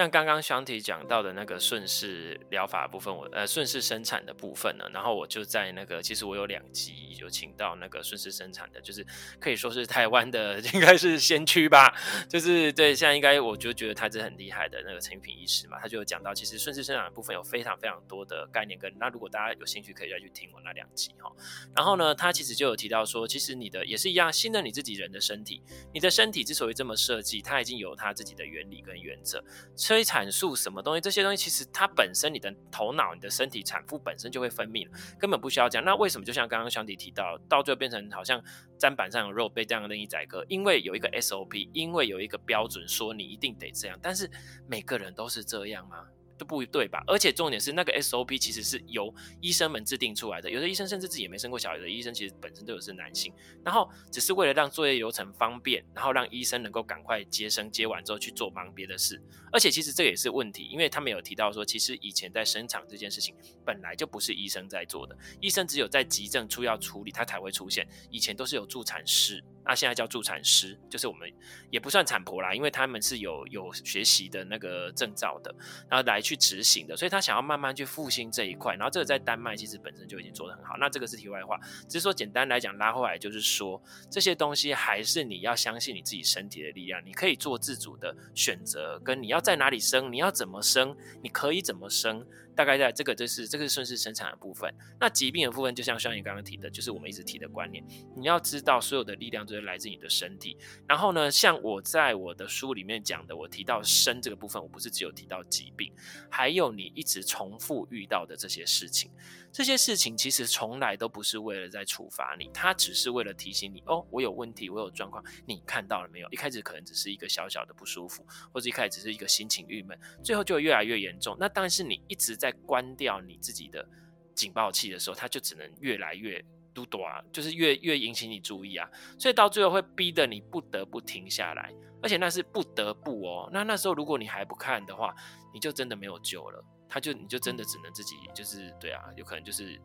像刚刚香缇讲到的那个顺势疗法部分，我呃顺势生产的部分呢，然后我就在那个，其实我有两集有请到那个顺势生产的，就是可以说是台湾的 应该是先驱吧，就是对，现在应该我就觉得他是很厉害的那个陈玉平医师嘛，他就有讲到，其实顺势生产的部分有非常非常多的概念跟，那如果大家有兴趣可以再去听我那两集哈，然后呢，他其实就有提到说，其实你的也是一样，信任你自己人的身体，你的身体之所以这么设计，它已经有它自己的原理跟原则。催产素什么东西？这些东西其实它本身，你的头脑、你的身体、产妇本身就会分泌了，根本不需要讲。那为什么就像刚刚香缇提到，到最后变成好像砧板上有肉被这样任意宰割？因为有一个 SOP，因为有一个标准说你一定得这样。但是每个人都是这样吗？都不对吧？而且重点是那个 SOP 其实是由医生们制定出来的，有的医生甚至自己也没生过小孩的医生，其实本身都有是男性，然后只是为了让作业流程方便，然后让医生能够赶快接生，接完之后去做忙别的事。而且其实这也是问题，因为他们有提到说，其实以前在生产这件事情本来就不是医生在做的，医生只有在急症出要处理，他才会出现。以前都是有助产师。那现在叫助产师，就是我们也不算产婆啦，因为他们是有有学习的那个证照的，然后来去执行的，所以他想要慢慢去复兴这一块。然后这个在丹麦其实本身就已经做得很好。那这个是题外话，只是说简单来讲拉回来就是说，这些东西还是你要相信你自己身体的力量，你可以做自主的选择，跟你要在哪里生，你要怎么生，你可以怎么生。大概在这个就是这个顺势生产的部分，那疾病的部分就像像你刚刚提的，就是我们一直提的观念，你要知道所有的力量都是来自你的身体。然后呢，像我在我的书里面讲的，我提到生这个部分，我不是只有提到疾病，还有你一直重复遇到的这些事情。这些事情其实从来都不是为了在处罚你，它只是为了提醒你哦，我有问题，我有状况，你看到了没有？一开始可能只是一个小小的不舒服，或者一开始只是一个心情郁闷，最后就越来越严重。那但是你一直在关掉你自己的警报器的时候，它就只能越来越嘟嘟啊，就是越越引起你注意啊，所以到最后会逼得你不得不停下来，而且那是不得不哦。那那时候如果你还不看的话，你就真的没有救了。他就你就真的只能自己就是对啊，有可能就是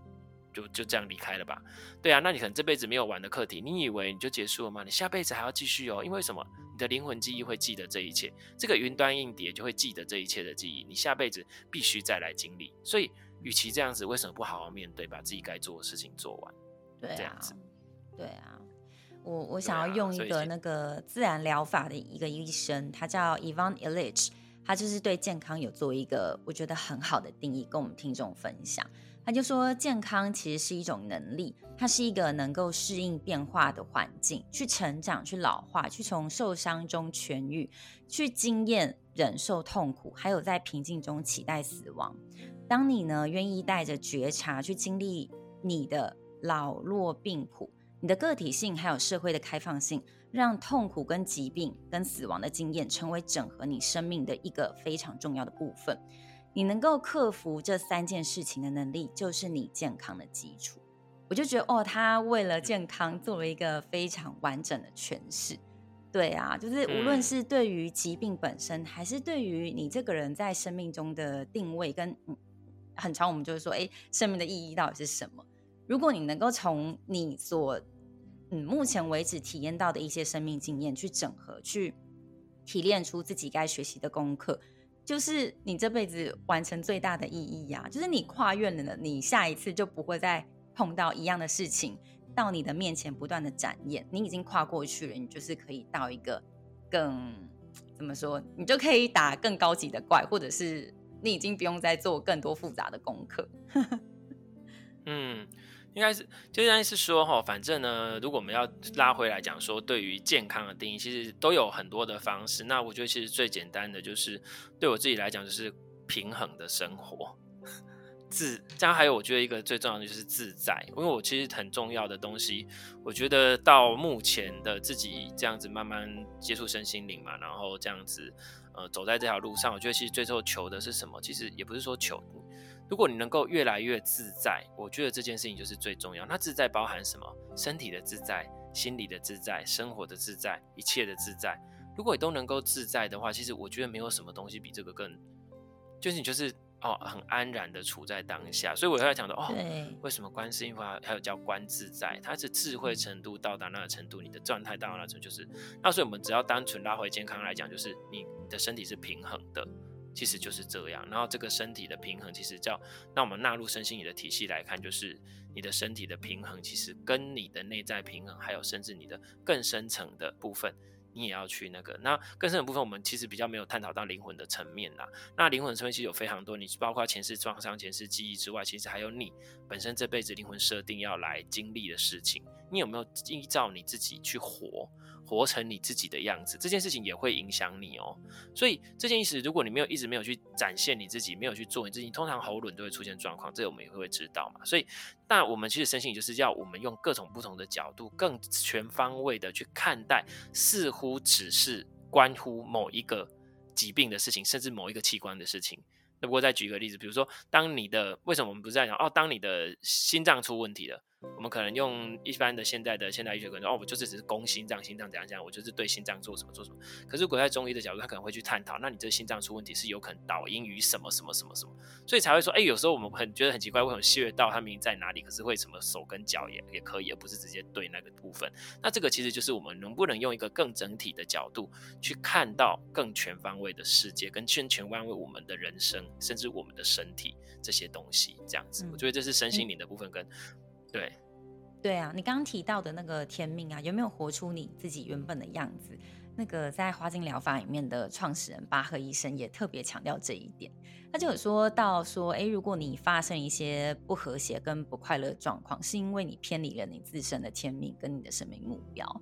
就就这样离开了吧，对啊，那你可能这辈子没有完的课题，你以为你就结束了吗？你下辈子还要继续哦，因为什么？你的灵魂记忆会记得这一切，这个云端硬碟就会记得这一切的记忆，你下辈子必须再来经历。所以，与其这样子，为什么不好好面对，把自己该做的事情做完？对啊，这样子，对啊，我我想要用一个那个自然疗法的一个医生，他叫 Ivan Illich。他就是对健康有做一个我觉得很好的定义，跟我们听众分享。他就说，健康其实是一种能力，它是一个能够适应变化的环境，去成长、去老化、去从受伤中痊愈、去经验忍受痛苦，还有在平静中期待死亡。当你呢愿意带着觉察去经历你的老弱病苦，你的个体性还有社会的开放性。让痛苦、跟疾病、跟死亡的经验成为整合你生命的一个非常重要的部分。你能够克服这三件事情的能力，就是你健康的基础。我就觉得，哦，他为了健康做了一个非常完整的诠释。对啊，就是无论是对于疾病本身，还是对于你这个人在生命中的定位跟，跟很长我们就是说，哎，生命的意义到底是什么？如果你能够从你所嗯，目前为止体验到的一些生命经验，去整合，去提炼出自己该学习的功课，就是你这辈子完成最大的意义呀、就是你跨越了，你下一次就不会再碰到一样的事情到你的面前不断的展演。你已经跨过去了，你就是可以到一个更怎么说，你就可以打更高级的怪，或者是你已经不用再做更多复杂的功课。嗯。应该是，就应该是说哈，反正呢，如果我们要拉回来讲说，对于健康的定义，其实都有很多的方式。那我觉得其实最简单的就是，对我自己来讲，就是平衡的生活，自。这样还有，我觉得一个最重要的就是自在。因为我其实很重要的东西，我觉得到目前的自己这样子慢慢接触身心灵嘛，然后这样子呃走在这条路上，我觉得其实最后求的是什么？其实也不是说求。如果你能够越来越自在，我觉得这件事情就是最重要。那自在包含什么？身体的自在、心理的自在、生活的自在、一切的自在。如果你都能够自在的话，其实我觉得没有什么东西比这个更，就是你就是哦很安然的处在当下。所以我在讲的哦，为什么观世音法还有叫观自在？它是智慧程度到达那个程度，你的状态到达那程度，就是那所以我们只要单纯拉回健康来讲，就是你你的身体是平衡的。其实就是这样，然后这个身体的平衡，其实叫那我们纳入身心理的体系来看，就是你的身体的平衡，其实跟你的内在平衡，还有甚至你的更深层的部分，你也要去那个。那更深的部分，我们其实比较没有探讨到灵魂的层面啦。那灵魂的层面其实有非常多，你包括前世创伤、前世记忆之外，其实还有你本身这辈子灵魂设定要来经历的事情，你有没有依照你自己去活？活成你自己的样子，这件事情也会影响你哦。所以这件意思，如果你没有一直没有去展现你自己，没有去做你自己，通常喉咙都会出现状况，这个我们也会知道嘛。所以，那我们其实身心就是要我们用各种不同的角度，更全方位的去看待，似乎只是关乎某一个疾病的事情，甚至某一个器官的事情。那不过再举一个例子，比如说，当你的为什么我们不是在讲哦，当你的心脏出问题了。我们可能用一般的现在的现代医学可能说哦，我就是只是攻心脏，心脏怎样怎样，我就是对心脏做什么做什么。可是如果在中医的角度，他可能会去探讨，那你这个心脏出问题是有可能导因于什么什么什么什么，所以才会说，哎，有时候我们很觉得很奇怪，为什么穴道它明明在哪里，可是会什么手跟脚也也可以，而不是直接对那个部分？那这个其实就是我们能不能用一个更整体的角度去看到更全方位的世界，跟全全方位我们的人生，甚至我们的身体这些东西，这样子，我觉得这是身心灵的部分跟。对，对啊，你刚刚提到的那个天命啊，有没有活出你自己原本的样子？那个在花精疗法里面的创始人巴赫医生也特别强调这一点。他就有说到说，哎，如果你发生一些不和谐跟不快乐的状况，是因为你偏离了你自身的天命跟你的生命目标。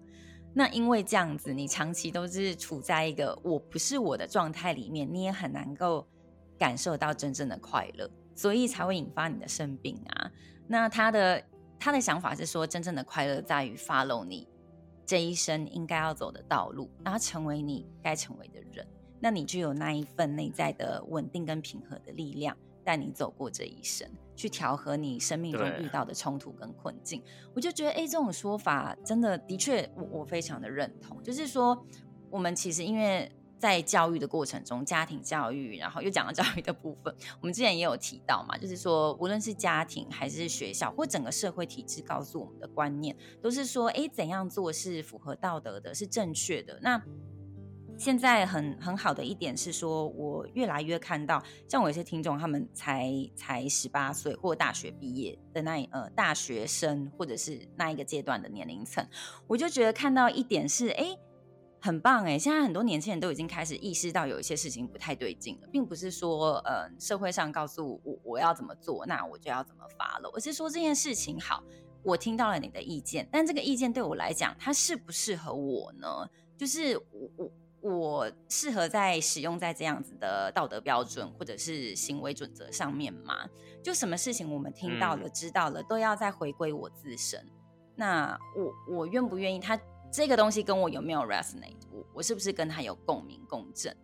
那因为这样子，你长期都是处在一个我不是我的状态里面，你也很难够感受到真正的快乐，所以才会引发你的生病啊。那他的。他的想法是说，真正的快乐在于 follow 你这一生应该要走的道路，然后成为你该成为的人。那你就有那一份内在的稳定跟平和的力量，带你走过这一生，去调和你生命中遇到的冲突跟困境。我就觉得，哎，这种说法真的的确，我我非常的认同。就是说，我们其实因为。在教育的过程中，家庭教育，然后又讲到教育的部分，我们之前也有提到嘛，就是说，无论是家庭还是学校，或整个社会体制告诉我们的观念，都是说，哎，怎样做是符合道德的，是正确的。那现在很很好的一点是说，我越来越看到，像我有些听众，他们才才十八岁或大学毕业的那呃大学生，或者是那一个阶段的年龄层，我就觉得看到一点是，哎。很棒哎！现在很多年轻人都已经开始意识到有一些事情不太对劲了，并不是说呃社会上告诉我我要怎么做，那我就要怎么 follow，而是说这件事情好，我听到了你的意见，但这个意见对我来讲，它适不适合我呢？就是我我我适合在使用在这样子的道德标准或者是行为准则上面吗？就什么事情我们听到了、嗯、知道了，都要再回归我自身。那我我愿不愿意他？这个东西跟我有没有 resonate？我我是不是跟他有共鸣共振？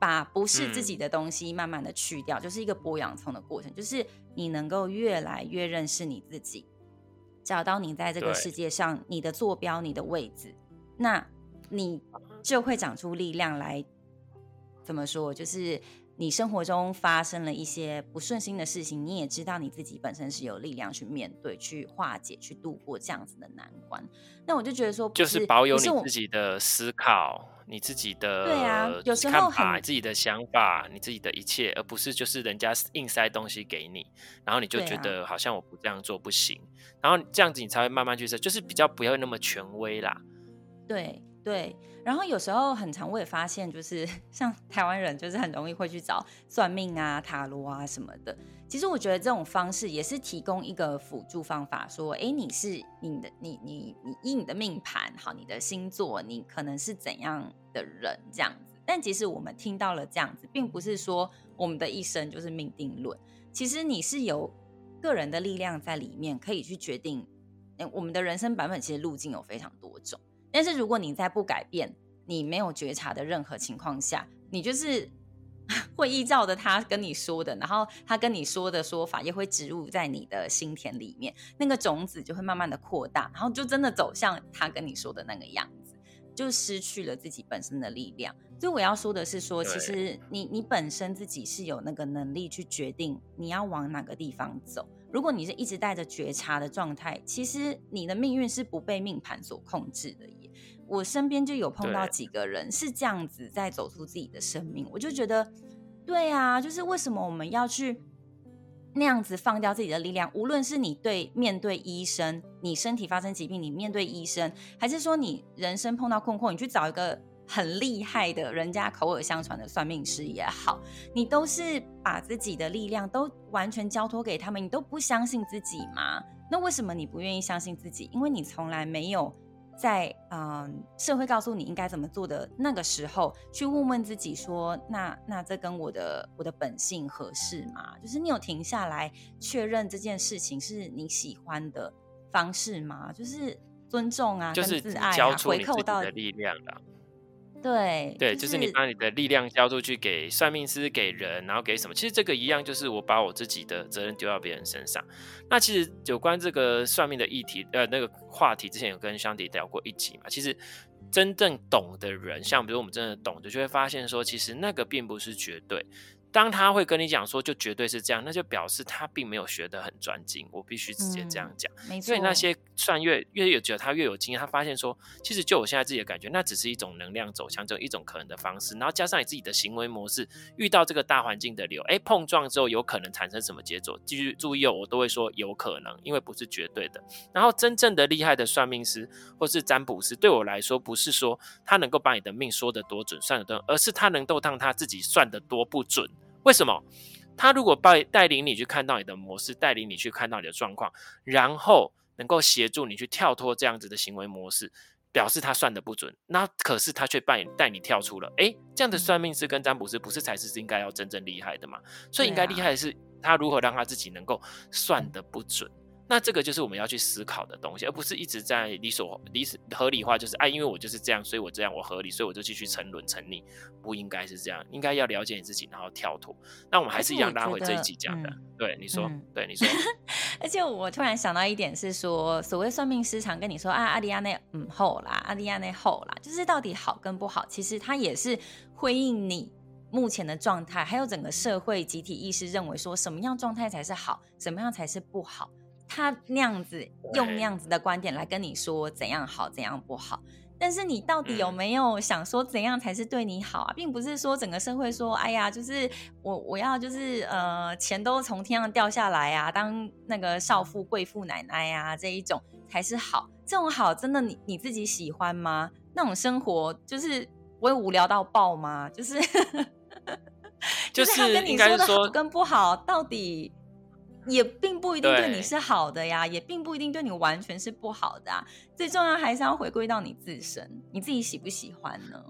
把不是自己的东西慢慢的去掉，嗯、就是一个剥洋葱的过程。就是你能够越来越认识你自己，找到你在这个世界上你的坐标、你的位置，那你就会长出力量来。怎么说？就是。你生活中发生了一些不顺心的事情，你也知道你自己本身是有力量去面对、去化解、去度过这样子的难关。那我就觉得说，就是保有你自己的思考，你自己的对啊，有时候很自己的想法，你自己的一切，而不是就是人家硬塞东西给你，然后你就觉得好像我不这样做不行，然后这样子你才会慢慢去设，就是比较不要那么权威啦。对。对，然后有时候很常我也发现，就是 像台湾人，就是很容易会去找算命啊、塔罗啊什么的。其实我觉得这种方式也是提供一个辅助方法，说，哎，你是你的，你你你以你的命盘，好，你的星座，你可能是怎样的人这样子。但其实我们听到了这样子，并不是说我们的一生就是命定论。其实你是有个人的力量在里面，可以去决定。我们的人生版本其实路径有非常多种。但是如果你在不改变、你没有觉察的任何情况下，你就是 会依照着他跟你说的，然后他跟你说的说法也会植入在你的心田里面，那个种子就会慢慢的扩大，然后就真的走向他跟你说的那个样子。就失去了自己本身的力量。所以我要说的是说，说其实你你本身自己是有那个能力去决定你要往哪个地方走。如果你是一直带着觉察的状态，其实你的命运是不被命盘所控制的耶。我身边就有碰到几个人是这样子在走出自己的生命，我就觉得，对啊，就是为什么我们要去那样子放掉自己的力量？无论是你对面对医生，你身体发生疾病，你面对医生，还是说你人生碰到困惑，你去找一个。很厉害的人家口耳相传的算命师也好，你都是把自己的力量都完全交托给他们，你都不相信自己吗？那为什么你不愿意相信自己？因为你从来没有在嗯、呃、社会告诉你应该怎么做的那个时候，去问问自己说，那那这跟我的我的本性合适吗？就是你有停下来确认这件事情是你喜欢的方式吗？就是尊重啊，就是跟自爱啊，交出你自己回扣到的力量的。对对，就是你把你的力量交出去给算命师、给人，然后给什么？其实这个一样，就是我把我自己的责任丢到别人身上。那其实有关这个算命的议题，呃，那个话题，之前有跟香迪聊过一集嘛。其实真正懂的人，像比如我们真的懂的，就会发现说，其实那个并不是绝对。当他会跟你讲说，就绝对是这样，那就表示他并没有学得很专精。我必须直接这样讲。所以那些算越越有觉得他越有经验，他发现说，其实就我现在自己的感觉，那只是一种能量走向，这一种可能的方式。然后加上你自己的行为模式，遇到这个大环境的流，哎，碰撞之后有可能产生什么结果？继续注意哦，我都会说有可能，因为不是绝对的。然后真正的厉害的算命师或是占卜师，对我来说，不是说他能够把你的命说得多准，算得多，而是他能够让他自己算得多不准。为什么？他如果带带领你去看到你的模式，带领你去看到你的状况，然后能够协助你去跳脱这样子的行为模式，表示他算的不准。那可是他却带你带你跳出了，诶，这样的算命师跟占卜师不是才是应该要真正厉害的嘛？所以应该厉害的是他如何让他自己能够算的不准。那这个就是我们要去思考的东西，而不是一直在理所理合理化，就是哎，因为我就是这样，所以我这样我合理，所以我就继续沉沦沉溺，不应该是这样，应该要了解你自己，然后跳脱。那我们还是一样拉回这一集讲的，嗯、对你说，嗯、对你说。而且我突然想到一点是说，所谓算命师常跟你说啊，阿迪亚内嗯后啦，阿迪亚内后啦，就是到底好跟不好，其实它也是回应你目前的状态，还有整个社会集体意识认为说什么样状态才是好，什么样才是不好。他那样子用那样子的观点来跟你说怎样好怎样不好，但是你到底有没有想说怎样才是对你好啊？并不是说整个社会说，哎呀，就是我我要就是呃钱都从天上掉下来啊，当那个少妇贵妇奶奶啊这一种才是好，这种好真的你你自己喜欢吗？那种生活就是不会无聊到爆吗？就是 就是他跟你说的好跟不好到底？也并不一定对你是好的呀，也并不一定对你完全是不好的啊。最重要还是要回归到你自身，你自己喜不喜欢呢？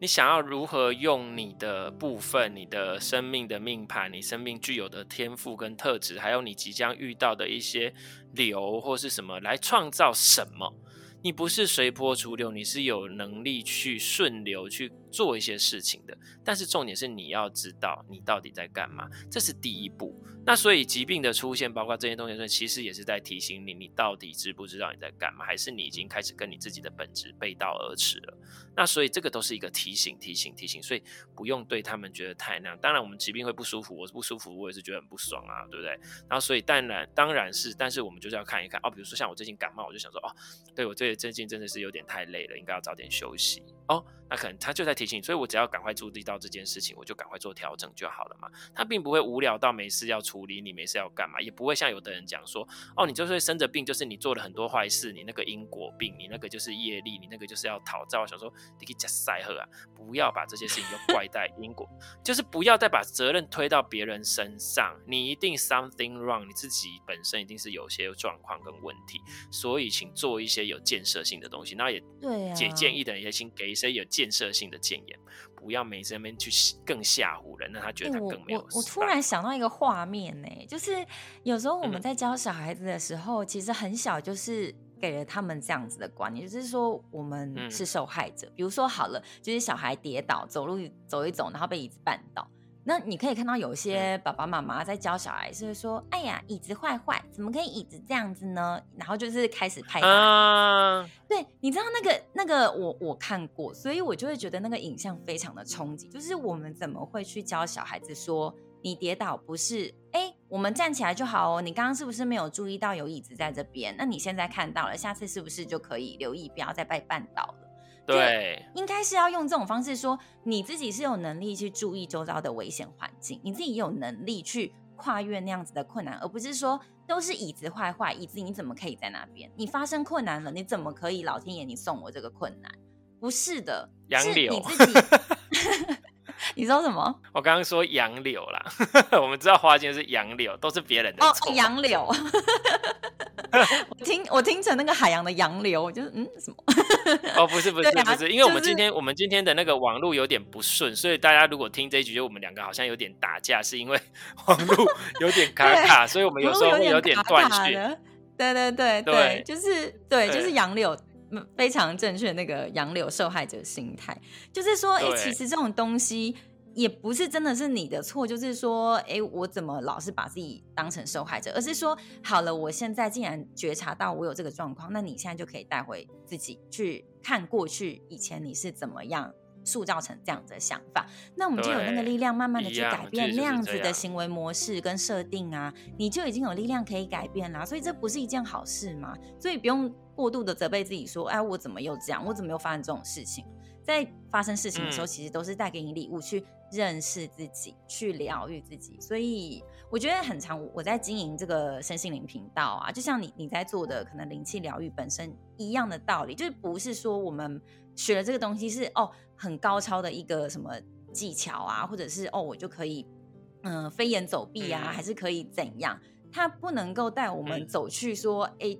你想要如何用你的部分、你的生命的命盘、你生命具有的天赋跟特质，还有你即将遇到的一些流或是什么，来创造什么？你不是随波逐流，你是有能力去顺流去做一些事情的。但是重点是你要知道你到底在干嘛，这是第一步。那所以疾病的出现，包括这些东西，其实也是在提醒你，你到底知不知道你在干嘛，还是你已经开始跟你自己的本质背道而驰了？那所以这个都是一个提醒，提醒，提醒。所以不用对他们觉得太那样。当然，我们疾病会不舒服，我不舒服，我也是觉得很不爽啊，对不对？然后所以当然当然是，但是我们就是要看一看哦。比如说像我最近感冒，我就想说哦，对我最最近真的是有点太累了，应该要早点休息哦。那可能他就在提醒，所以我只要赶快注意到这件事情，我就赶快做调整就好了嘛。他并不会无聊到没事要处理你，没事要干嘛，也不会像有的人讲说，哦，你就是生着病，就是你做了很多坏事，你那个因果病，你那个就是业力，你那个就是要讨债。我想说，你可以加塞赫啊，不要把这些事情都怪在因果，就是不要再把责任推到别人身上。你一定 something wrong，你自己本身一定是有些状况跟问题，所以请做一些有建设性的东西。那也对啊，解建议的人也请给一些有。建设性的建言，不要每次那边去更吓唬人，让他觉得他更没有、欸我。我突然想到一个画面呢、欸，就是有时候我们在教小孩子的时候，嗯、其实很小就是给了他们这样子的观念，就是说我们是受害者。嗯、比如说好了，就是小孩跌倒，走路走一走，然后被椅子绊倒，那你可以看到有些爸爸妈妈在教小孩，是会说：“哎呀，椅子坏坏，怎么可以椅子这样子呢？”然后就是开始拍打。Uh... 对，你知道那个那个我我看过，所以我就会觉得那个影像非常的冲击。就是我们怎么会去教小孩子说，你跌倒不是哎，我们站起来就好哦。你刚刚是不是没有注意到有椅子在这边？那你现在看到了，下次是不是就可以留意，不要再被绊倒了？对，应该是要用这种方式说，你自己是有能力去注意周遭的危险环境，你自己有能力去跨越那样子的困难，而不是说都是椅子坏坏，椅子你怎么可以在那边？你发生困难了，你怎么可以？老天爷，你送我这个困难？不是的，杨柳，是你自己。你说什么？我刚刚说杨柳啦，我们知道花间是杨柳，都是别人的。哦，杨柳。我听我听成那个海洋的洋流，我就嗯什么？哦，不是不是、啊、不是，因为我们今天、就是、我们今天的那个网络有点不顺，所以大家如果听这一局，就我们两个好像有点打架，是因为 网络有点卡卡，所以我们有时候会有点断续。对对对对，就是对，就是杨柳非常正确那个杨柳受害者心态，就是说，哎，其实这种东西。也不是真的是你的错，就是说，哎，我怎么老是把自己当成受害者？而是说，好了，我现在竟然觉察到我有这个状况，那你现在就可以带回自己去看过去以前你是怎么样塑造成这样的想法，那我们就有那个力量，慢慢的去改变那样子的行为模式跟设定啊，你就已经有力量可以改变啦。所以这不是一件好事吗？所以不用过度的责备自己，说，哎，我怎么又这样？我怎么又发生这种事情？在发生事情的时候，其实都是带给你礼物，去认识自己，去疗愈自己。所以我觉得很常，我在经营这个身心灵频道啊，就像你你在做的可能灵气疗愈本身一样的道理，就是不是说我们学了这个东西是哦很高超的一个什么技巧啊，或者是哦我就可以嗯、呃、飞檐走壁啊，还是可以怎样？它不能够带我们走去说哎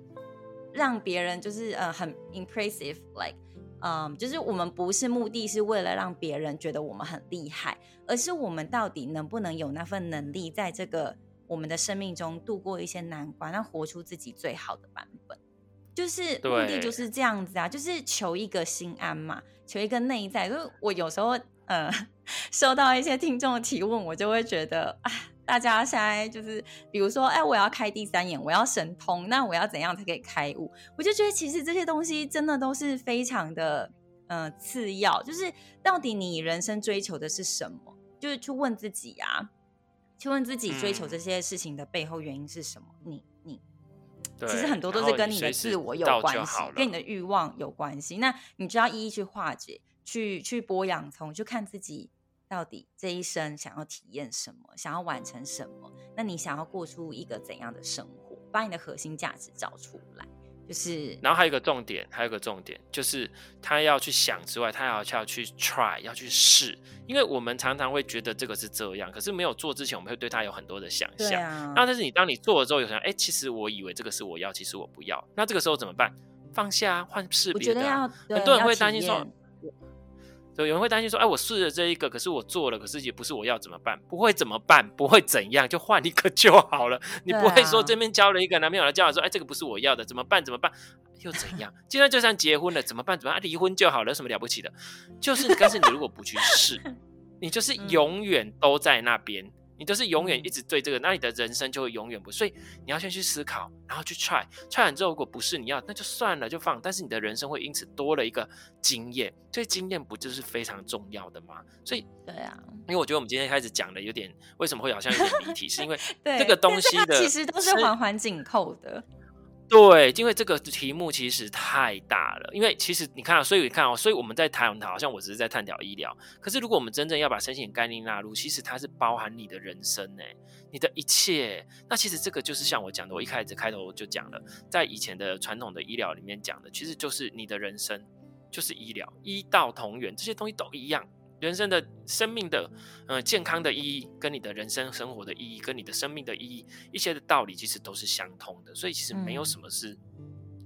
让别人就是呃很 impressive like。嗯，就是我们不是目的是为了让别人觉得我们很厉害，而是我们到底能不能有那份能力，在这个我们的生命中度过一些难关，那活出自己最好的版本。就是目的就是这样子啊，就是求一个心安嘛，求一个内在。就是我有时候呃 收到一些听众的提问，我就会觉得啊。大家现在就是，比如说，哎，我要开第三眼，我要神通，那我要怎样才可以开悟？我就觉得其实这些东西真的都是非常的，呃，次要。就是到底你人生追求的是什么？就是去问自己啊，去问自己追求这些事情的背后原因是什么？嗯、你你，其实很多都是跟你的自我有关系，跟你的欲望有关系。那你就要一一去化解，去去剥洋葱，就看自己。到底这一生想要体验什么？想要完成什么？那你想要过出一个怎样的生活？把你的核心价值找出来，就是。然后还有一个重点，还有一个重点，就是他要去想之外，他要要去 try，要去试。因为我们常常会觉得这个是这样，可是没有做之前，我们会对他有很多的想象。啊、那但是你当你做了之后，有想，哎，其实我以为这个是我要，其实我不要。那这个时候怎么办？放下，换试别的、啊。很多人会担心说。对，有人会担心说：“哎，我试了这一个，可是我做了，可是也不是我要，怎么办？不会怎么办？不会怎样，就换一个 就好了。你不会说这边交了一个男朋友来交往说：哎，这个不是我要的，怎么办？怎么办？又怎样？现在就算结婚了，怎么办？怎么办？离婚就好了，有什么了不起的？就是，但是你如果不去试，你就是永远都在那边。”你都是永远一直对这个，那你的人生就会永远不。所以你要先去思考，然后去 try，try 完之后如果不是你要，那就算了，就放。但是你的人生会因此多了一个经验，所以经验不就是非常重要的吗？所以对啊，因为我觉得我们今天开始讲的有点，为什么会好像有点离题，是因为 这个东西的其实都是环环紧扣的。对，因为这个题目其实太大了。因为其实你看，所以你看哦，所以我们在谈讨，好像我只是在探讨医疗。可是如果我们真正要把身心概念纳入，其实它是包含你的人生呢，你的一切。那其实这个就是像我讲的，我一开始开头就讲了，在以前的传统的医疗里面讲的，其实就是你的人生就是医疗，医道同源，这些东西都一样。人生的生命的，呃，健康的意义，跟你的人生生活的意义，跟你的生命的意义，一些的道理其实都是相通的，所以其实没有什么是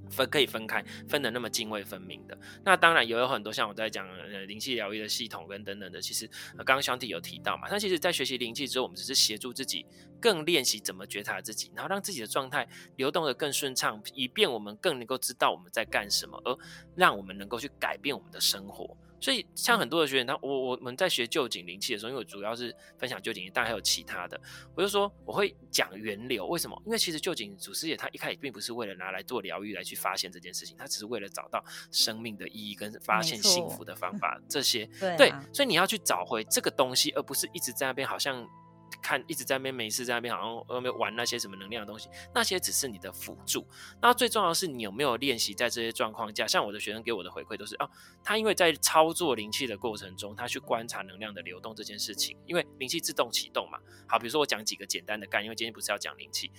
分可以分开，分的那么泾渭分明的。那当然也有很多像我在讲呃灵气疗愈的系统跟等等的，其实刚刚兄弟有提到嘛，那其实在学习灵气之后，我们只是协助自己更练习怎么觉察自己，然后让自己的状态流动的更顺畅，以便我们更能够知道我们在干什么，而让我们能够去改变我们的生活。所以像很多的学员，他我我们在学旧景灵气的时候，因为我主要是分享旧景，当然还有其他的，我就说我会讲源流，为什么？因为其实旧景祖师爷他一开始并不是为了拿来做疗愈来去发现这件事情，他只是为了找到生命的意义跟发现幸福的方法这些。对，对，所以你要去找回这个东西，而不是一直在那边好像。看一直在那边没事，在那边好像呃没玩那些什么能量的东西，那些只是你的辅助。那最重要的是你有没有练习在这些状况下，像我的学生给我的回馈都是啊，他因为在操作灵气的过程中，他去观察能量的流动这件事情，因为灵气自动启动嘛。好，比如说我讲几个简单的概念，因为今天不是要讲灵气，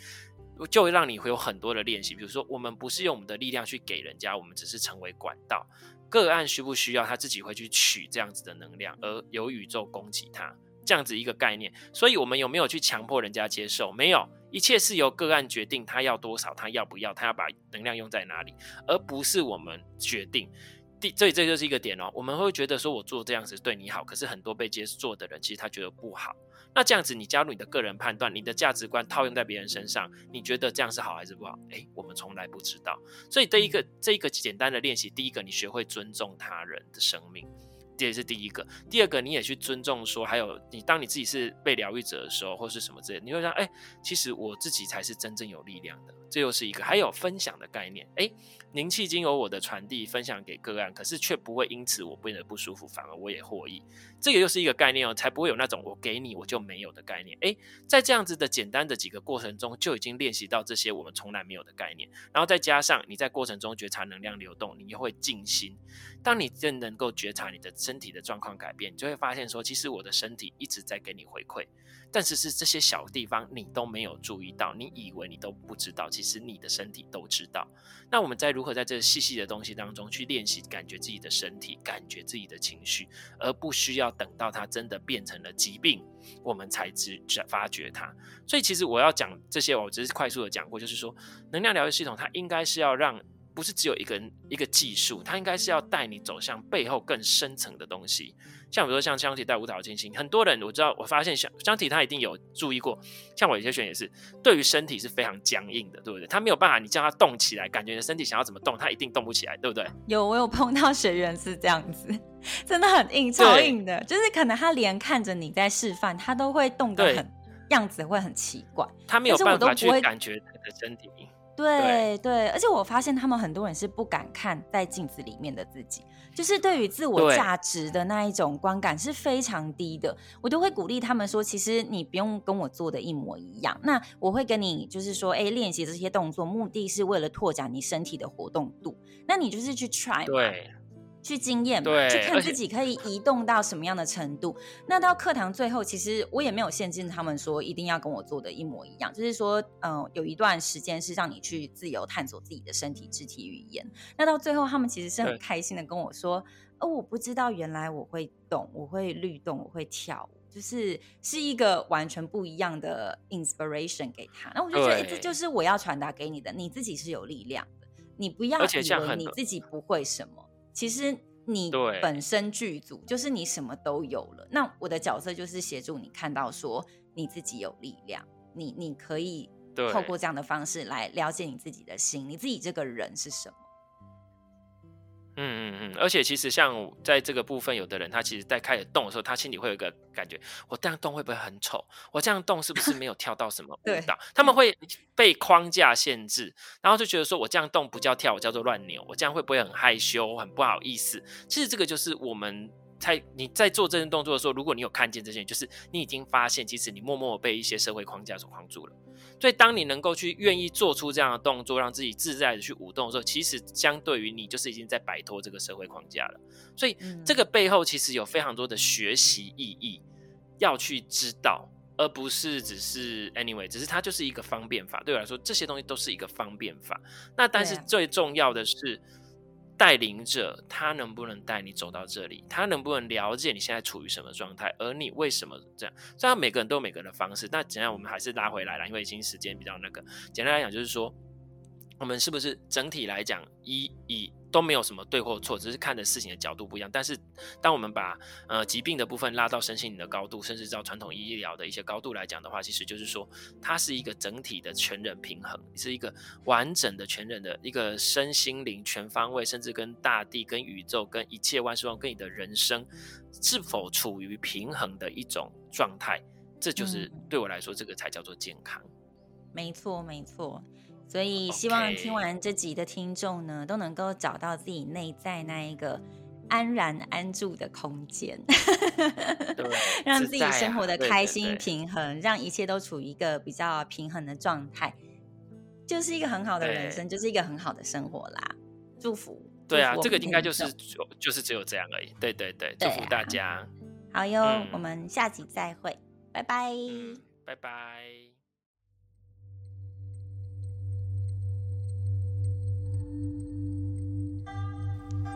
就会让你会有很多的练习。比如说我们不是用我们的力量去给人家，我们只是成为管道。个案需不需要他自己会去取这样子的能量，而由宇宙供给他。这样子一个概念，所以我们有没有去强迫人家接受？没有，一切是由个案决定，他要多少，他要不要，他要把能量用在哪里，而不是我们决定。第，所以这就是一个点哦。我们会觉得说我做这样子对你好，可是很多被接受的人其实他觉得不好。那这样子，你加入你的个人判断，你的价值观套用在别人身上，你觉得这样是好还是不好？诶，我们从来不知道。所以这一个这一个简单的练习，第一个，你学会尊重他人的生命。这也是第一个，第二个，你也去尊重说，还有你，当你自己是被疗愈者的时候，或是什么之类，你会说，哎，其实我自己才是真正有力量的。这又是一个，还有分享的概念，哎，灵气经由我的传递分享给个案，可是却不会因此我变得不舒服，反而我也获益。这个又是一个概念哦，才不会有那种我给你我就没有的概念。哎，在这样子的简单的几个过程中，就已经练习到这些我们从来没有的概念，然后再加上你在过程中觉察能量流动，你又会静心。当你真能够觉察你的身体的状况改变，你就会发现说，其实我的身体一直在给你回馈，但是是这些小地方你都没有注意到，你以为你都不知道，其实你的身体都知道。那我们在如何在这细细的东西当中去练习，感觉自己的身体，感觉自己的情绪，而不需要等到它真的变成了疾病，我们才知发觉它。所以其实我要讲这些，我只是快速的讲过，就是说能量疗愈系统它应该是要让。不是只有一个人一个技术，它应该是要带你走向背后更深层的东西。像比如说像香体带舞蹈进行，很多人我知道，我发现香香体他一定有注意过。像我有些学员也是，对于身体是非常僵硬的，对不对？他没有办法，你叫他动起来，感觉你的身体想要怎么动，他一定动不起来，对不对？有，我有碰到学员是这样子，真的很硬，超硬的，就是可能他连看着你在示范，他都会动得很样子会很奇怪，他没有办法去感觉他的身体。对对，而且我发现他们很多人是不敢看在镜子里面的自己，就是对于自我价值的那一种观感是非常低的。我都会鼓励他们说，其实你不用跟我做的一模一样。那我会跟你就是说，哎，练习这些动作，目的是为了拓展你身体的活动度。那你就是去 try 嘛。对。去经验嘛，去看自己可以移动到什么样的程度。那到课堂最后，其实我也没有限制他们说一定要跟我做的一模一样，就是说，嗯、呃，有一段时间是让你去自由探索自己的身体肢体语言。那到最后，他们其实是很开心的跟我说：“哦，我不知道原来我会动，我会律动，我会跳舞，就是是一个完全不一样的 inspiration 给他。”那我就觉得，欸，这就是我要传达给你的，你自己是有力量的，你不要以为你自己不会什么。其实你本身剧组，就是你什么都有了。那我的角色就是协助你看到，说你自己有力量，你你可以透过这样的方式来了解你自己的心，你自己这个人是什么。嗯嗯嗯，而且其实像在这个部分，有的人他其实在开始动的时候，他心里会有一个感觉：我这样动会不会很丑？我这样动是不是没有跳到什么舞蹈？他们会被框架限制，然后就觉得说我这样动不叫跳，我叫做乱扭。我这样会不会很害羞、很不好意思？其实这个就是我们。在你在做这些动作的时候，如果你有看见这些，就是你已经发现，其实你默默被一些社会框架所框住了。所以，当你能够去愿意做出这样的动作，让自己自在的去舞动的时候，其实相对于你，就是已经在摆脱这个社会框架了。所以，这个背后其实有非常多的学习意义要去知道，而不是只是 anyway，只是它就是一个方便法。对我来说，这些东西都是一个方便法。那但是最重要的是。带领者，他能不能带你走到这里？他能不能了解你现在处于什么状态？而你为什么这样？虽然每个人都有每个人的方式，那怎样我们还是拉回来了，因为已经时间比较那个。简单来讲，就是说，我们是不是整体来讲，一以都没有什么对或错，只是看的事情的角度不一样。但是，当我们把呃疾病的部分拉到身心灵的高度，甚至到传统医疗的一些高度来讲的话，其实就是说，它是一个整体的全人平衡，是一个完整的全人的一个身心灵全方位，甚至跟大地、跟宇宙、跟一切万事万物、跟你的人生是否处于平衡的一种状态。这就是对我来说，这个才叫做健康。没错，没错。所以希望听完这集的听众呢都能够找到自己内在那一个安然安住的空间，对让自己生活的开心平衡，让一切都处于一个比较平衡的状态，就是一个很好的人生，就是一个很好的生活啦。祝福，对啊，这个应该就是就就是只有这样而已。对对对，祝福大家。好哟，嗯、我们下集再会，拜拜，嗯、拜拜。